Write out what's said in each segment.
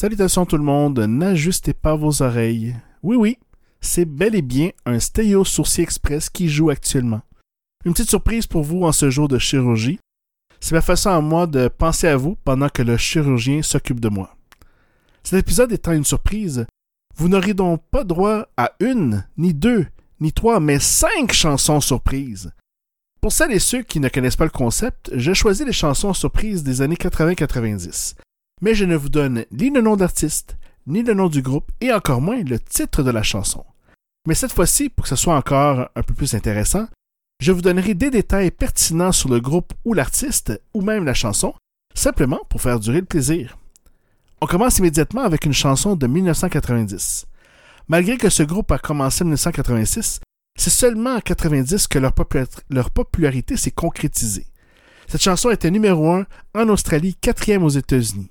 Salutations tout le monde, n'ajustez pas vos oreilles. Oui, oui, c'est bel et bien un stéréo sourcier express qui joue actuellement. Une petite surprise pour vous en ce jour de chirurgie. C'est ma façon à moi de penser à vous pendant que le chirurgien s'occupe de moi. Cet épisode étant une surprise, vous n'aurez donc pas droit à une, ni deux, ni trois, mais cinq chansons surprises. Pour celles et ceux qui ne connaissent pas le concept, j'ai choisi les chansons surprises des années 80-90 mais je ne vous donne ni le nom d'artiste, ni le nom du groupe, et encore moins le titre de la chanson. Mais cette fois-ci, pour que ce soit encore un peu plus intéressant, je vous donnerai des détails pertinents sur le groupe ou l'artiste, ou même la chanson, simplement pour faire durer le plaisir. On commence immédiatement avec une chanson de 1990. Malgré que ce groupe a commencé en 1986, c'est seulement en 90 que leur, leur popularité s'est concrétisée. Cette chanson était numéro 1 en Australie, quatrième aux États-Unis.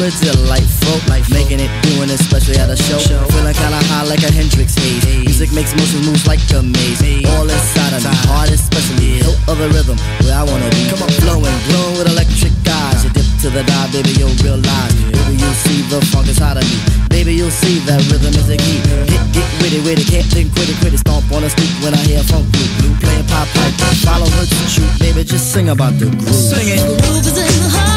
feeling delightful. Life Making it, doing it, especially at a show. show. Feeling kinda high like a Hendrix haze. haze. Music makes motion moves like a maze. maze. All inside of me, heart especially. Hill of the rhythm, where I wanna be. Come on, flowing, glowing with electric eyes. You dip to the dive, baby, you'll realize. Baby, you'll see the funk inside of me. Baby, you'll see that rhythm is the key. Hit, get with it, can't think, quit it. Stomp on a street when I hear a funk blue. Blue playing pop pipe. Follow her to shoot, baby, just sing about the groove. Sing it. The groove is in the heart.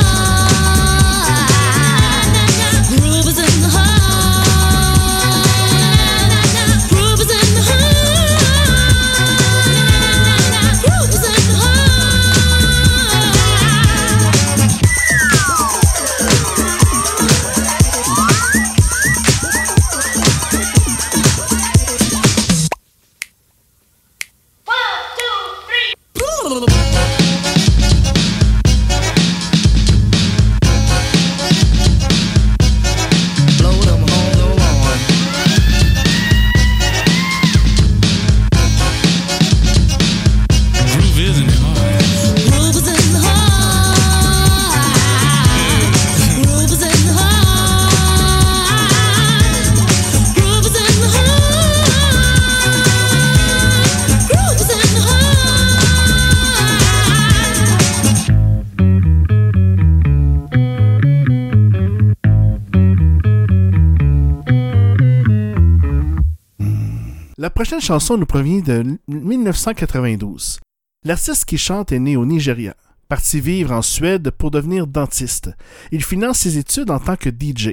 Prochaine chanson nous provient de 1992. L'artiste qui chante est né au Nigeria. Parti vivre en Suède pour devenir dentiste. Il finance ses études en tant que DJ.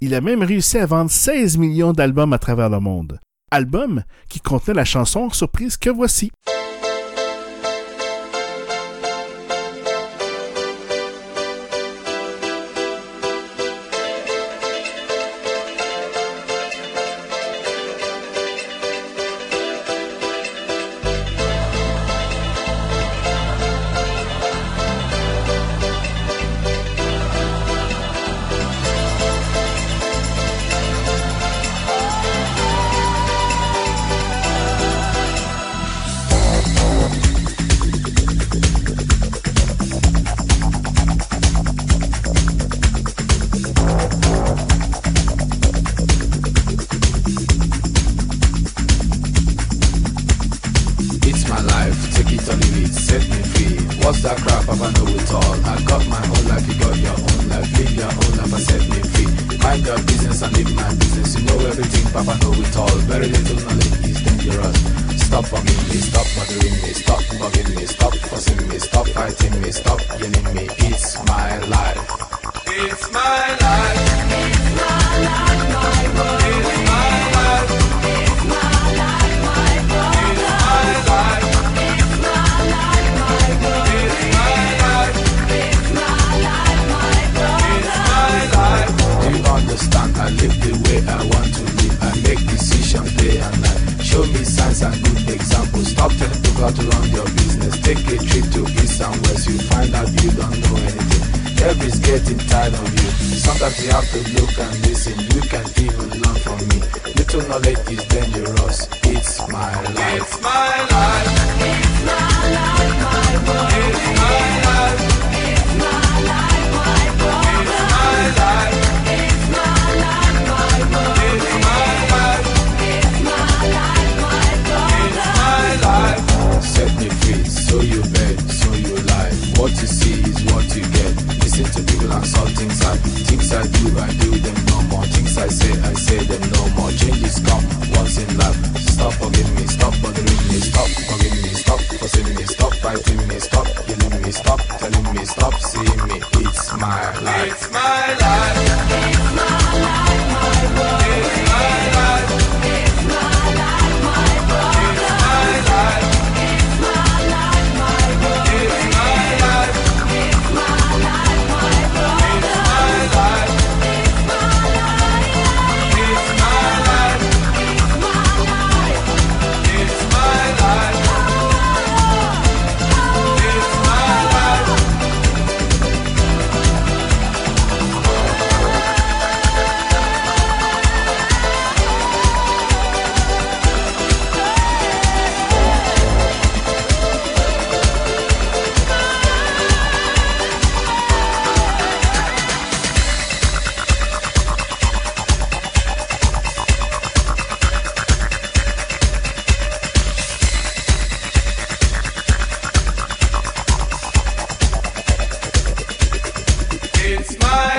Il a même réussi à vendre 16 millions d'albums à travers le monde. Album qui contenait la chanson surprise que voici.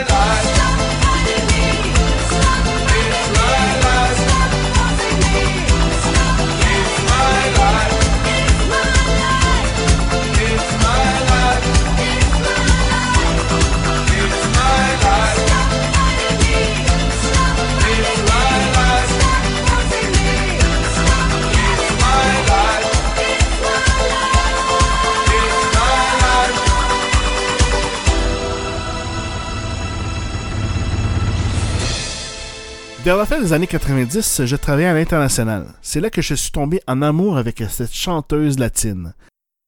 life. Vers la fin des années 90, je travaillais à l'international. C'est là que je suis tombé en amour avec cette chanteuse latine.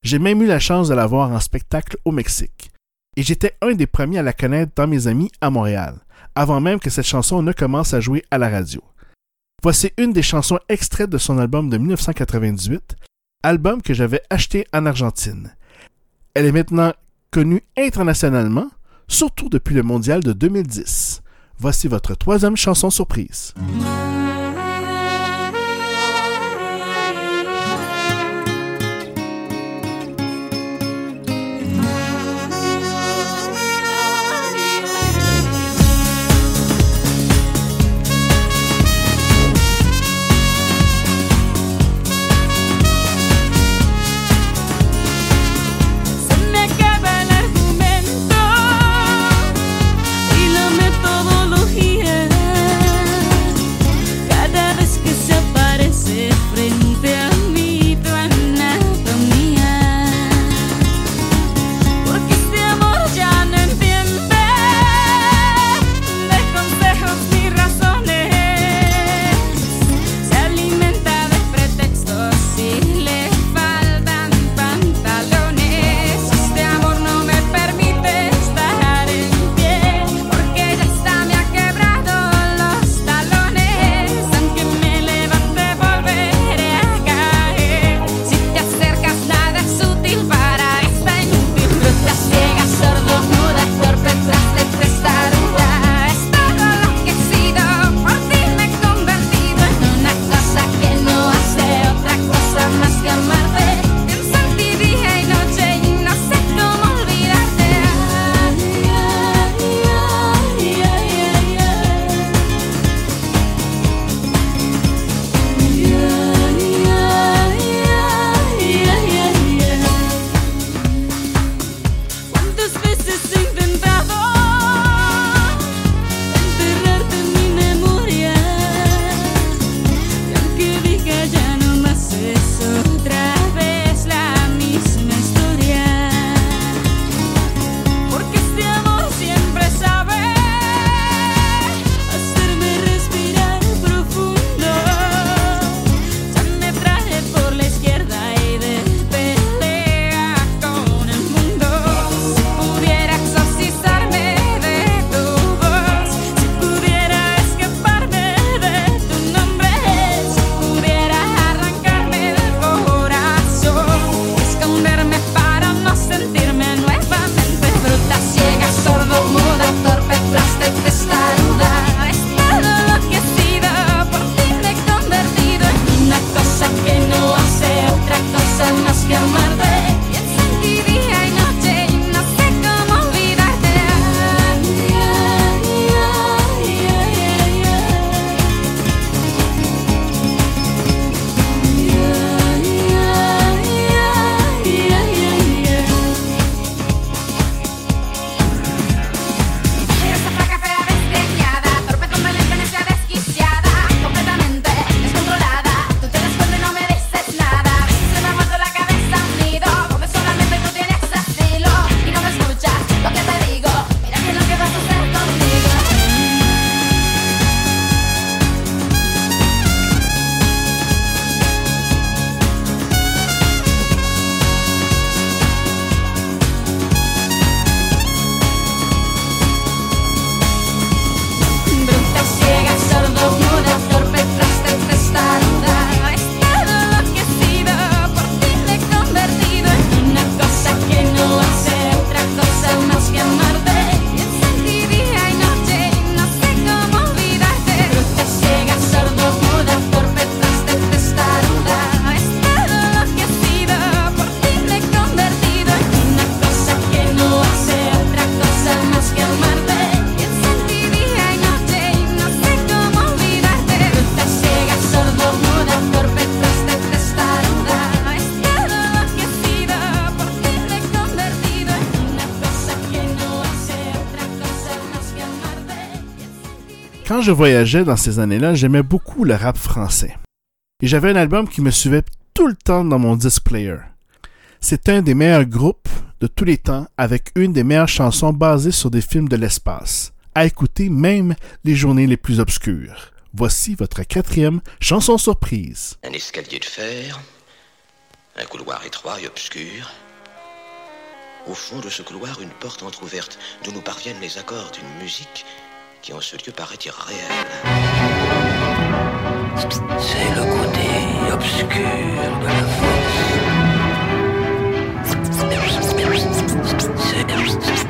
J'ai même eu la chance de la voir en spectacle au Mexique. Et j'étais un des premiers à la connaître dans mes amis à Montréal, avant même que cette chanson ne commence à jouer à la radio. Voici une des chansons extraites de son album de 1998, album que j'avais acheté en Argentine. Elle est maintenant connue internationalement, surtout depuis le mondial de 2010. Voici votre troisième chanson surprise. Je voyageais dans ces années-là, j'aimais beaucoup le rap français. Et j'avais un album qui me suivait tout le temps dans mon disc player. C'est un des meilleurs groupes de tous les temps avec une des meilleures chansons basées sur des films de l'espace, à écouter même les journées les plus obscures. Voici votre quatrième chanson surprise. Un escalier de fer, un couloir étroit et obscur. Au fond de ce couloir, une porte entr'ouverte d'où nous parviennent les accords d'une musique qui en ce lieu paraît irréelle. C'est le côté obscur de la force. C'est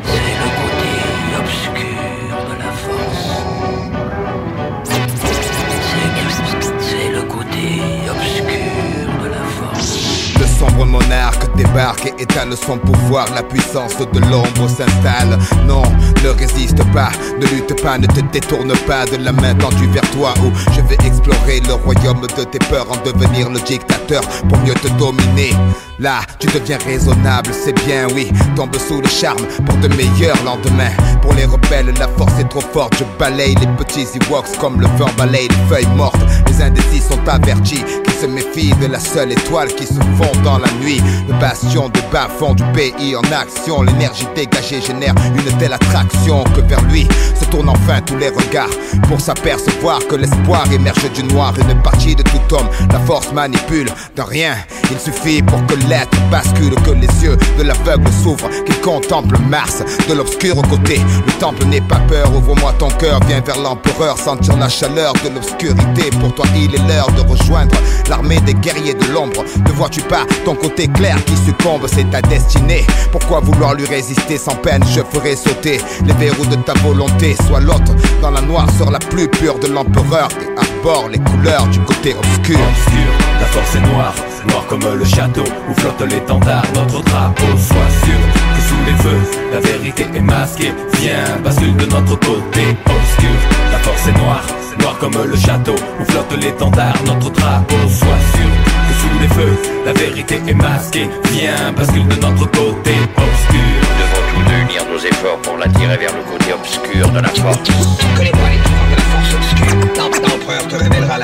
monarque débarque et étale son pouvoir. La puissance de l'ombre s'installe. Non, ne résiste pas, ne lutte pas, ne te détourne pas de la main tendue vers toi. Où je vais explorer le royaume de tes peurs, en devenir le dictateur pour mieux te dominer. Là, tu deviens raisonnable, c'est bien, oui. Tombe sous le charme pour de meilleurs lendemains. Pour les rebelles, la force est trop forte. Je balaye les petits Ewoks comme le vent balaye les feuilles mortes. Les indécis sont avertis qui se méfient de la seule étoile qui se fond dans la nuit. Le bastion de bas fond du pays en action. L'énergie dégagée génère une telle attraction que vers lui se tournent enfin tous les regards pour s'apercevoir que l'espoir émerge du noir. Une partie de tout homme, la force manipule de rien. Il suffit pour que l'être bascule, que les yeux de l'aveugle s'ouvrent, qu'il contemple Mars de l'obscur côté. Le temple n'est pas peur, ouvre-moi ton cœur, viens vers l'empereur, sentir la chaleur de l'obscurité. Pour toi, il est l'heure de rejoindre l'armée des guerriers de l'ombre. Ne vois-tu pas ton côté clair qui succombe, c'est ta destinée. Pourquoi vouloir lui résister sans peine? Je ferai sauter les verrous de ta volonté. Sois l'autre dans la noirceur la plus pure de l'empereur et arbore les couleurs du côté obscur. Obscur, la force est noire, noire comme le château où flotte l'étendard, notre drapeau. Sois sûr que sous les feux, la vérité est masquée. Viens, bascule de notre côté. Obscur, la force est noire, noire comme le château où flotte l'étendard, notre drapeau. Sois sûr que sous les feux, la vérité est masquée. Viens, bascule de notre côté. Obscur. Nous devons tous deux unir nos efforts pour l'attirer vers le côté obscur de la force. Connais-moi les de la force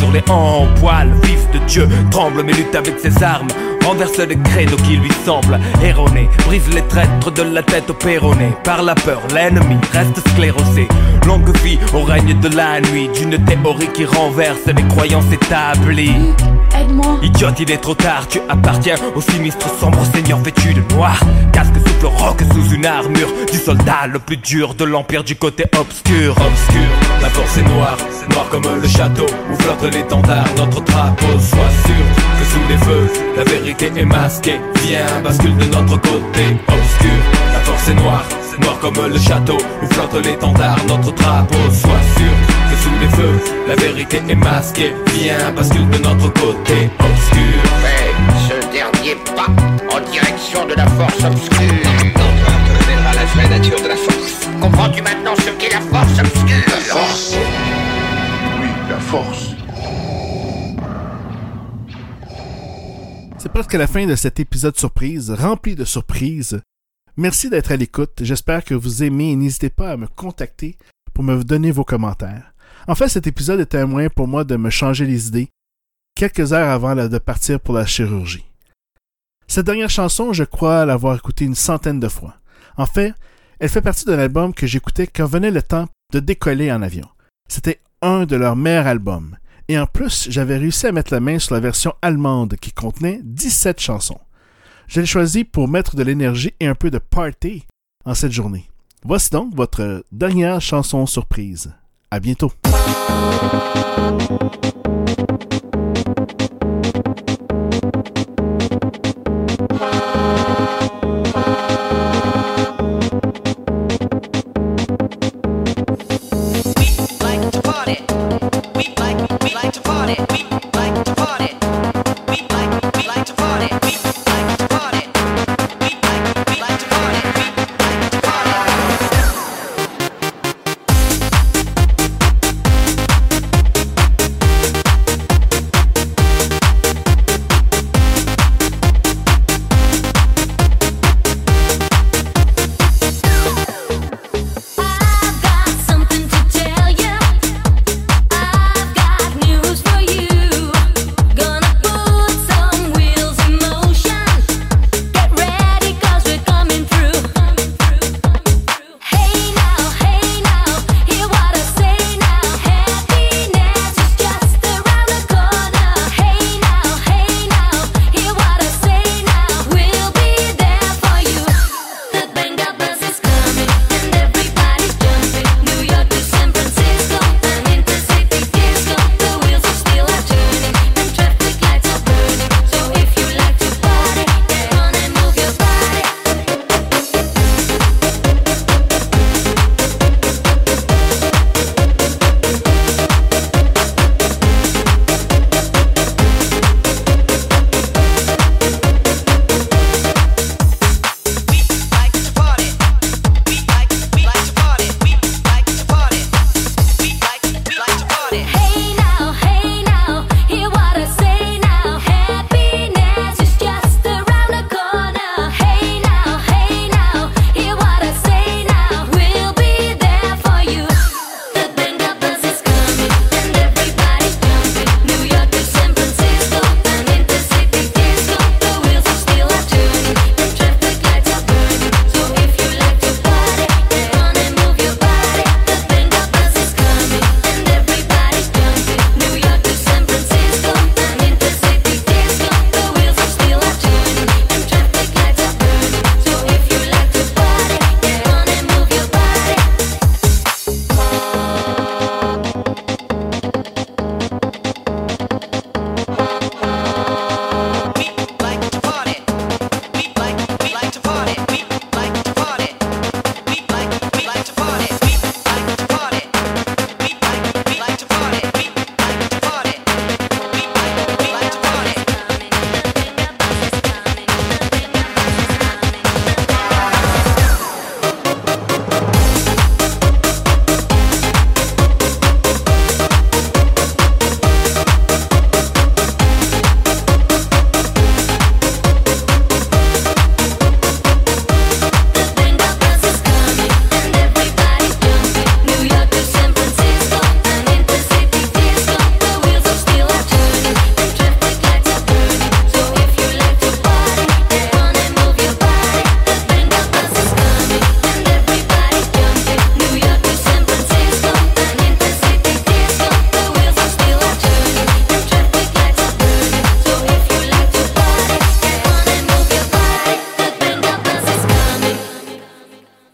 sur les en poil, fils de Dieu, tremble mais lutte avec ses armes. Renverse les credos qui lui semblent erronés. Brise les traîtres de la tête au péroné. Par la peur, l'ennemi reste sclérosé. Longue vie au règne de la nuit. D'une théorie qui renverse les croyances établies. Idiote, il est trop tard, tu appartiens au sinistre sombre seigneur vêtu de noir. Casque souffle roc sous une armure du soldat le plus dur de l'empire du côté obscur. Obscur, la force est noire, noire comme le château où flotte l'étendard, notre drapeau. Sois sûr que sous les feux, la vérité est masquée. Viens, bascule de notre côté. Obscur, la force est noire, noire comme le château où flotte l'étendard, notre drapeau. Sois sûr que sous les feux, la vérité est masquée. Viens, bascule de notre côté. Obscur. Fais ce dernier pas en direction de la force obscure. Te révélera la vraie nature de la force. Comprends-tu maintenant ce qu'est la force obscure? Force Oui, la force. C'est presque la fin de cet épisode surprise, rempli de surprises. Merci d'être à l'écoute, j'espère que vous aimez et n'hésitez pas à me contacter pour me donner vos commentaires. En fait, cet épisode était un moyen pour moi de me changer les idées quelques heures avant de partir pour la chirurgie. Cette dernière chanson, je crois l'avoir écoutée une centaine de fois. En fait, elle fait partie d'un album que j'écoutais quand venait le temps de décoller en avion. C'était un de leurs meilleurs albums. Et en plus, j'avais réussi à mettre la main sur la version allemande qui contenait 17 chansons. Je l'ai choisi pour mettre de l'énergie et un peu de party en cette journée. Voici donc votre dernière chanson surprise. À bientôt.